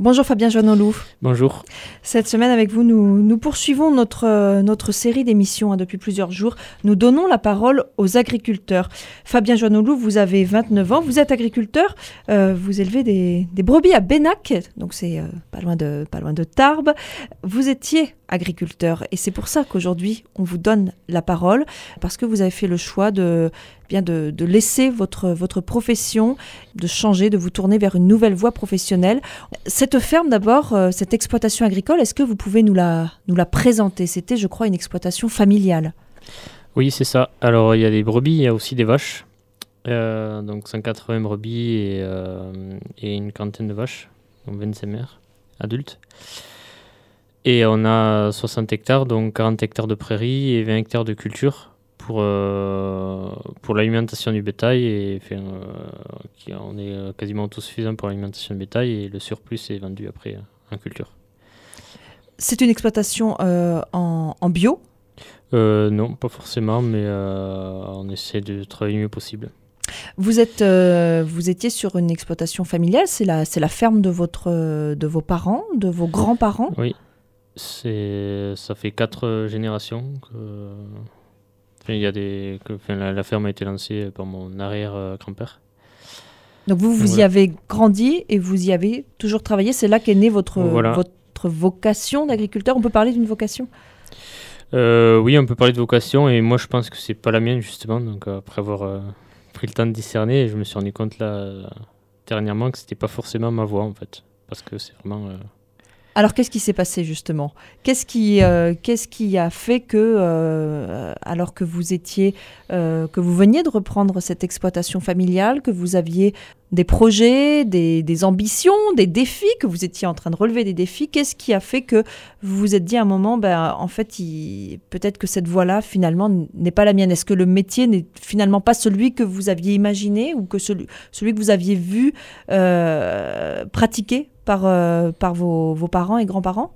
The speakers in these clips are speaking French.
Bonjour Fabien Joannolou. Bonjour. Cette semaine avec vous, nous, nous poursuivons notre, euh, notre série d'émissions hein, depuis plusieurs jours. Nous donnons la parole aux agriculteurs. Fabien Joannolou, vous avez 29 ans, vous êtes agriculteur, euh, vous élevez des, des, brebis à Bénac, donc c'est euh, pas, loin de, pas loin de Tarbes. Vous étiez agriculteur et c'est pour ça qu'aujourd'hui on vous donne la parole, parce que vous avez fait le choix de, bien de, de laisser votre, votre profession, de changer, de vous tourner vers une nouvelle voie professionnelle. Cette ferme d'abord, euh, cette exploitation agricole, est-ce que vous pouvez nous la, nous la présenter? C'était, je crois, une exploitation familiale. Oui, c'est ça. Alors, il y a des brebis, il y a aussi des vaches. Euh, donc, 180 brebis et, euh, et, une quarantaine de vaches, donc 25 mères adultes. Et on a 60 hectares, donc 40 hectares de prairies et 20 hectares de culture pour, euh, pour l'alimentation du bétail. Et enfin, euh, on est quasiment autosuffisant pour l'alimentation du bétail et le surplus est vendu après en culture. C'est une exploitation euh, en, en, bio? Non, pas forcément, mais on essaie de travailler le mieux possible. Vous, êtes, euh, vous étiez sur une exploitation familiale, c'est la, la ferme de, votre, de vos parents, de vos grands-parents? Oui, ça fait quatre générations que, enfin, il y a des, que enfin, la, la, ferme a été lancée par mon arrière-grand-père. Donc vous, vous voilà. y avez grandi et vous y avez toujours travaillé, c'est là qu'est née votre, voilà. votre vocation d'agriculteur. On peut parler d'une vocation? Euh, Oui, on peut parler de vocation et moi je pense que c'est pas la mienne justement, donc après avoir... Euh, pris le temps de discerner je me suis rendu compte là dernièrement que c'était pas forcément ma voix en fait parce que c'est vraiment euh... alors qu'est-ce qui s'est passé justement? Qu'est-ce qui euh, qu'est-ce qui a fait que euh, alors que vous étiez euh, que vous veniez de reprendre cette exploitation familiale que vous aviez des projets, des, ambitions, des défis, que vous étiez en train de relever des défis? Qu'est-ce qui a fait que vous vous êtes dit à un moment, ben, en fait, peut-être que cette voie-là, finalement, n'est pas la mienne? Est-ce que le métier n'est finalement pas celui que vous aviez imaginé ou que celui, que vous aviez vu pratiquer? Par, euh, par vos, vos, parents et grands-parents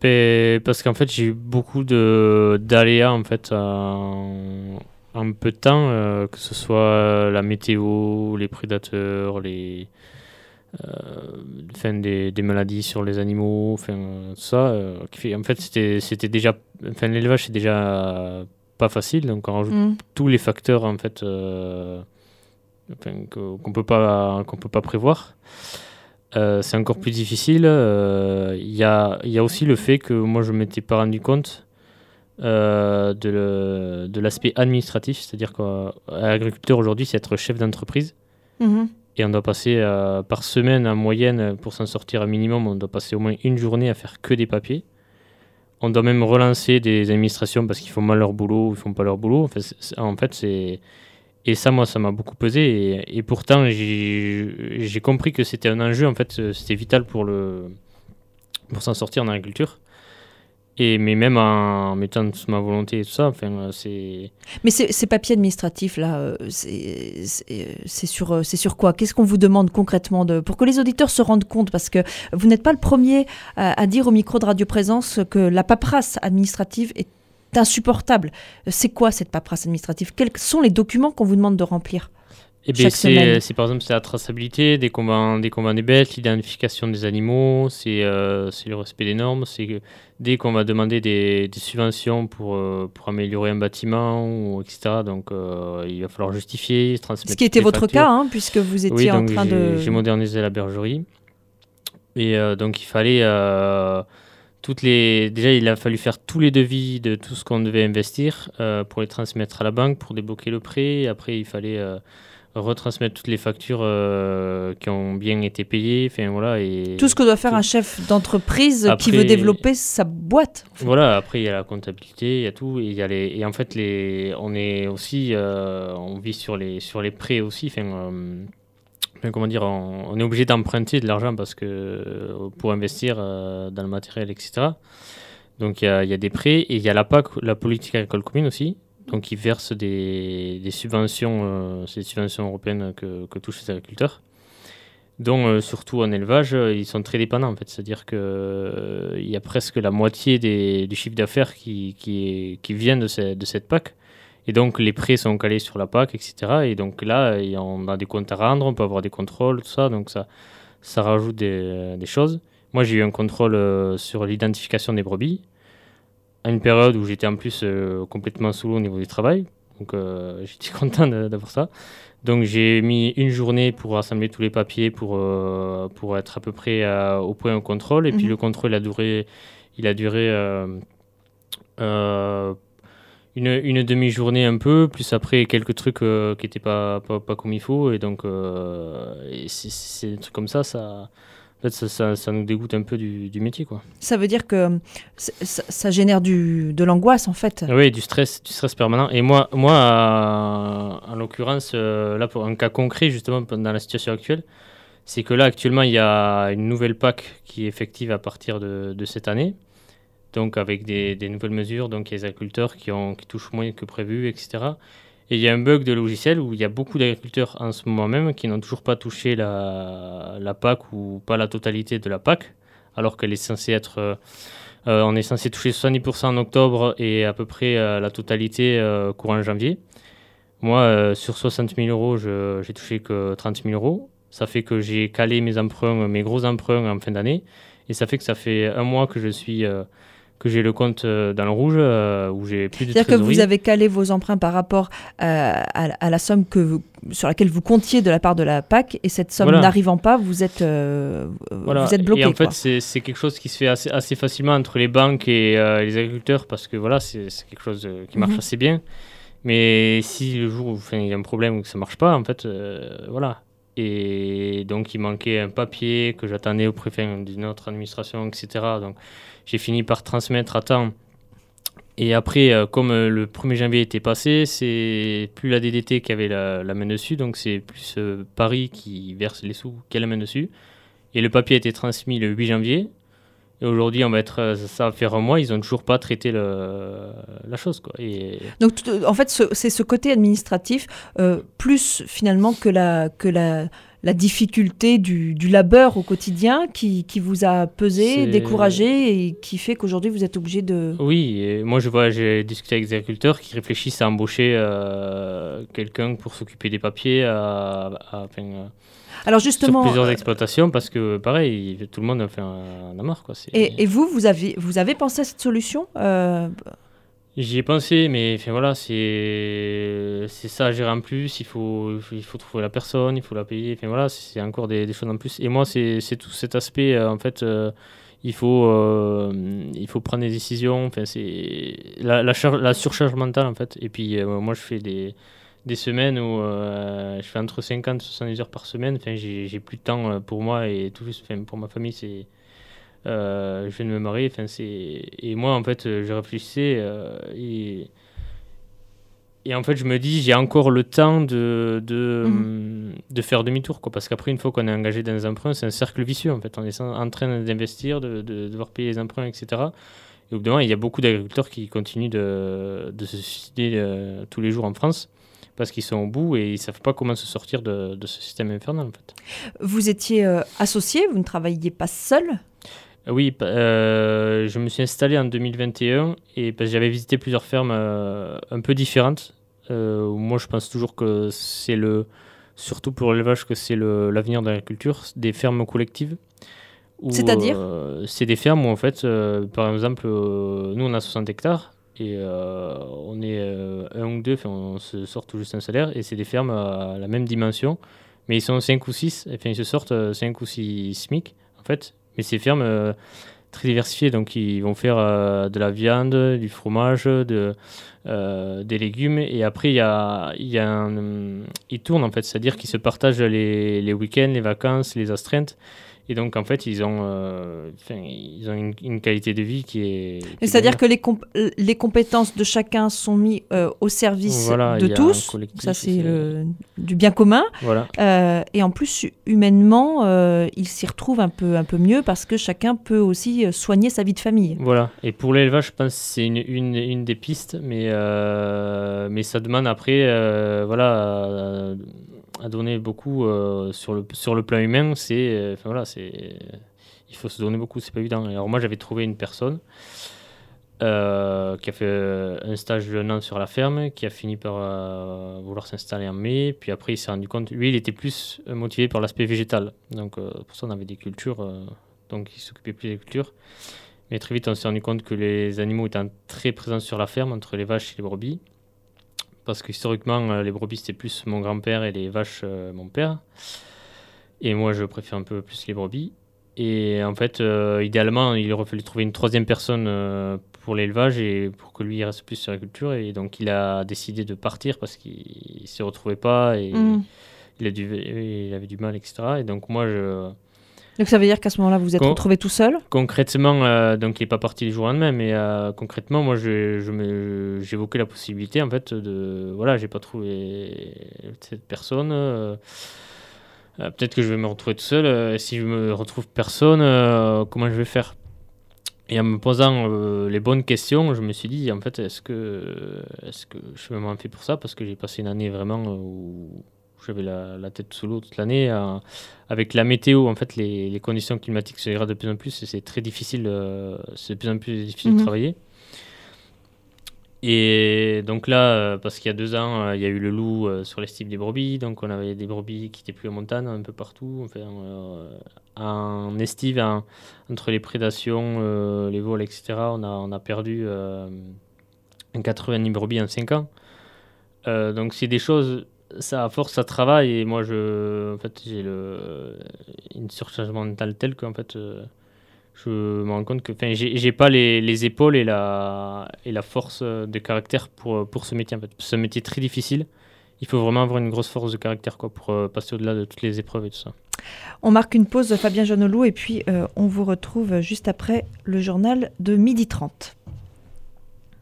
ben, Parce qu'en fait, j'ai eu beaucoup d'aléas, en fait, en en peu de temps, euh, que ce soit la météo, les prédateurs, les, euh, fin des, des, maladies sur les animaux, enfin ça. Euh, en fait, c'était déjà, enfin l'élevage c'est déjà pas facile, donc on rajoute mm. tous les facteurs en fait enfin, qu'on peut pas qu'on peut pas prévoir. C'est encore plus difficile. Il y, a, y a aussi le fait que moi je m'étais pas rendu compte euh, de l'aspect administratif, c'est-à-dire qu'un agriculteur aujourd'hui, c'est être chef d'entreprise. Mmh. Et on doit passer euh, par semaine en moyenne, pour s'en sortir un minimum, on doit passer au moins une journée à faire que des papiers. On doit même relancer des administrations parce qu'ils font mal leur boulot ou ils font pas leur boulot. En fait c'est. Et ça, moi, ça m'a beaucoup pesé. Et, pourtant, j'ai compris que c'était un enjeu. En fait, c'était vital pour, pour s'en sortir en agriculture. Et, mais même en mettant toute ma volonté et tout ça, enfin, c'est... Mais ces papiers administratifs, là, c'est sur, sur quoi? Qu'est-ce qu'on vous demande concrètement Pour que les auditeurs se rendent compte, parce que vous n'êtes pas le premier à, à, dire au micro de Radio Présence que la paperasse administrative est insupportable. C'est quoi cette paperasse administrative? Quels sont les documents qu'on vous demande de remplir? Eh bien, c'est par exemple c'est la traçabilité des combats, des combats des bêtes, l'identification des animaux, c'est euh, le respect des normes, c'est dès qu'on va demander des, des subventions pour, euh, pour améliorer un bâtiment, ou, etc. Donc euh, il va falloir justifier, transmettre. Ce qui était votre factures. cas, hein, puisque vous étiez oui, en train de. J'ai modernisé la bergerie. Et euh, donc il fallait. Toutes les... Déjà, il a fallu faire tous les devis de tout ce qu'on devait investir euh, pour les transmettre à la banque, pour débloquer le prêt. Après, il fallait euh, retransmettre toutes les factures euh, qui ont bien été payées. Enfin, voilà, et Tout ce que doit faire un chef d'entreprise qui veut développer sa boîte. Voilà, après il y a la comptabilité, il y a tout. Et, il y a les, et en fait, les, on est aussi, on vit sur les, sur les prêts aussi. Enfin, comment dire, on, est obligé d'emprunter de l'argent parce que pour investir euh, dans le matériel, etc. Donc il y, a, il des prêts et il y a la PAC, la politique agricole commune aussi, donc ils versent des, subventions, euh, ces subventions européennes que, touchent les agriculteurs. Donc euh, surtout en élevage, ils sont très dépendants en fait. C'est-à-dire qu'il euh, y a presque la moitié des, du chiffre d'affaires qui, vient de cette PAC. Et donc les prêts sont calés sur la PAC, etc. Et donc là, on a des comptes à rendre, on peut avoir des contrôles, tout ça. Donc ça, ça rajoute des, des choses. Moi, j'ai eu un contrôle sur l'identification des brebis à une période où j'étais en plus complètement sous l'eau au niveau du travail. Donc, j'étais content d'avoir ça. Donc j'ai mis une journée pour rassembler tous les papiers pour, euh, pour être à peu près euh, au point au contrôle. Et puis mhm. le contrôle a duré, il a duré euh, une, une demi-journée un peu, plus après quelques trucs qui n'étaient pas, pas, pas, comme il faut. Et donc c'est des trucs comme ça, ça, en fait, ça, ça, nous dégoûte un peu du, du, métier. Quoi. Ça veut dire que ça, ça génère du, de l'angoisse, en fait Oui, du stress, du stress permanent. Et moi, moi en l'occurrence, euh, là, pour un cas concret, justement, dans la situation actuelle, c'est que là, actuellement, il y a une nouvelle PAC qui est effective à partir de, de cette année. Donc, avec des, des, nouvelles mesures, donc il y a les agriculteurs qui, ont, qui touchent moins que prévu, etc. Et il y a un bug de logiciel où il y a beaucoup d'agriculteurs en ce moment même qui n'ont toujours pas touché la, la, PAC ou pas la totalité de la PAC, alors qu'elle est censée être. Euh, euh, est censé toucher 70% en octobre et à peu près euh, la totalité courant janvier. Moi, sur 60 000 euros, j'ai touché que 30 000 euros. Ça fait que j'ai calé mes emprunts, mes gros emprunts en fin d'année. Et ça fait que ça fait un mois que je suis que j'ai le compte euh, dans le rouge euh, où j'ai plus de C'est-à-dire que vous avez calé vos emprunts par rapport euh, à, la somme que sur laquelle vous comptiez de la part de la PAC et cette somme n'arrivant pas, vous êtes, vous êtes bloqué. Et en fait, c'est quelque chose qui se fait assez, assez, facilement entre les banques et les agriculteurs parce que voilà, c'est quelque chose qui marche mhm. assez bien. Mais si le jour où il y a un problème ou que ça marche pas, en fait, voilà. Et donc, il manquait un papier que j'attendais au préfet d'une autre administration, etc. Donc, j'ai fini par transmettre à temps. Et après, euh, comme euh, le 1er janvier était passé, c'est plus la DDT qui avait la, main dessus, donc c'est plus euh, Paris qui verse les sous qui a la main dessus. Et le papier a été transmis le 8 janvier. Et aujourd'hui, on va être, ça va faire un mois, ils n'ont toujours pas traité la chose. Quoi. Donc, en fait, c'est ce côté administratif, plus finalement que la, que la, la difficulté du, labeur au quotidien qui, vous a pesé, découragé et qui fait qu'aujourd'hui vous êtes obligé de... Oui, et moi je vois, j'ai discuté avec des agriculteurs qui réfléchissent à embaucher euh, quelqu'un pour s'occuper des papiers à, alors justement, sur plusieurs euh, exploitations parce que pareil, tout le monde a fait un, un. Quoi. Et, et, vous, vous avez, vous avez pensé à cette solution euh, J'y ai pensé, mais voilà, c'est ça à gérer en plus. Il faut, il faut trouver la personne, il faut la payer. Enfin, voilà, c'est encore des, choses en plus. Et moi, c'est tout cet aspect, euh, en fait, euh, il, faut, euh, il faut prendre des décisions. C'est la, surcharge mentale, en fait. Et puis, moi, je fais des, des semaines où je fais entre 50 et 70 heures par semaine. Enfin, j'ai plus de temps pour moi et tout enfin, pour ma famille, c'est euh, je viens de me marier. Enfin, et moi, en fait, je réfléchissais euh, et, et en fait, je me dis, j'ai encore le temps de, de, mhm. de faire demi-tour. Quoi, parce qu'après, une fois qu'on est engagé dans les emprunts, c'est un cercle vicieux. En fait, on est en train d'investir, de, de, devoir payer les emprunts, etc. Et au bout moment, il y a beaucoup d'agriculteurs qui continuent de, de se suicider euh, tous les jours en France parce qu'ils sont au bout et ils ne savent pas comment se sortir de, de, ce système infernal. En fait. Vous étiez associé, vous ne travailliez pas seul? Oui, euh, je me suis installé en 2021 et parce que j'avais visité plusieurs fermes euh, un peu différentes. Euh, moi, je pense toujours que c'est le, surtout pour l'élevage, que c'est l'avenir de l'agriculture, des fermes collectives. C'est-à-dire C'est des fermes où, en fait, par exemple, nous, on a 60 hectares et on est un ou deux, on se sort tout juste un salaire et c'est des fermes à la même dimension, mais ils sont 5 ou 6, enfin, ils se sortent 5 ou 6 SMIC, en fait, mais c'est fermes euh, très diversifiées, donc ils vont faire euh, de la viande, du fromage, de, euh, des légumes, et après il y a, y a un, ils tournent en fait, c'est-à-dire qu'ils se partagent les, les week-ends, les vacances, les astreintes. Et donc, en fait, ils ont, euh, ils ont une, qualité de vie qui est. C'est-à-dire que les, les compétences de chacun sont mises euh, au service de tous. Ça, c'est du bien commun. Voilà. Euh, et en plus, humainement, ils s'y retrouvent un peu, un peu mieux parce que chacun peut aussi soigner sa vie de famille. Voilà. Et pour l'élevage, je pense que c'est une, une, une, des pistes, mais, mais ça demande après, voilà à donner beaucoup euh, sur, le, sur le plan humain, c'est enfin, voilà, c'est il faut se donner beaucoup, c'est pas évident. Alors moi j'avais trouvé une personne euh, qui a fait euh, un stage de un an sur la ferme, qui a fini par euh, vouloir s'installer en mai. Puis après, il s'est rendu compte, lui, il était plus motivé par l'aspect végétal. Donc, pour ça, on avait des cultures, donc il s'occupait plus des cultures. Mais très vite, on s'est rendu compte que les animaux étaient très présents sur la ferme, entre les vaches et les brebis. Parce que historiquement, les brebis, c'était plus mon grand-père et les vaches, mon père. Et moi, je préfère un peu plus les brebis. Et en fait, idéalement, il aurait fallu trouver une troisième personne pour l'élevage et pour que lui il reste plus sur la culture. Et donc il a décidé de partir parce qu'il ne s'y retrouvait pas et mm. il, a dû, il avait du mal, etc. Et donc moi je. Donc ça veut dire qu'à ce moment-là vous êtes retrouvé tout seul Concrètement, euh, donc il n'est pas parti du jour lendemain, mais euh, concrètement moi j'évoquais la possibilité en fait de voilà j'ai pas trouvé cette personne. Euh, peut-être que je vais me retrouver tout seul. si je me retrouve personne, comment je vais faire? Et en me posant euh, les bonnes questions, je me suis dit, en fait, est-ce que, est que je suis vraiment fait pour ça? Parce que j'ai passé une année vraiment où j'avais la, tête sous l'eau toute l'année. avec la météo, en fait, les, conditions climatiques se dégradent de plus en plus et c'est très difficile, euh, c'est de plus en plus difficile de mhm. travailler. Et donc là, euh, parce qu'il y a deux ans, euh, il y a eu le loup euh, sur les styles des brebis, donc on avait des brebis qui étaient plus en montagne, un peu partout. Enfin, en estive, entre les prédations, les vols, etc., on a, on a perdu 90 brebis en 5 ans. donc c'est des choses, ça à force, ça travaille, et moi, je, en fait, j'ai une surcharge mentale telle qu'en fait je me rends compte que j'ai pas les, les, épaules et la, et la force de caractère pour, pour ce métier. En fait. C'est un métier très difficile. Il faut vraiment avoir une grosse force de caractère quoi, pour euh, passer au-delà de toutes les épreuves et tout ça. On marque une pause, Fabien Jeannelot, et puis euh, on vous retrouve juste après le journal de midi 30.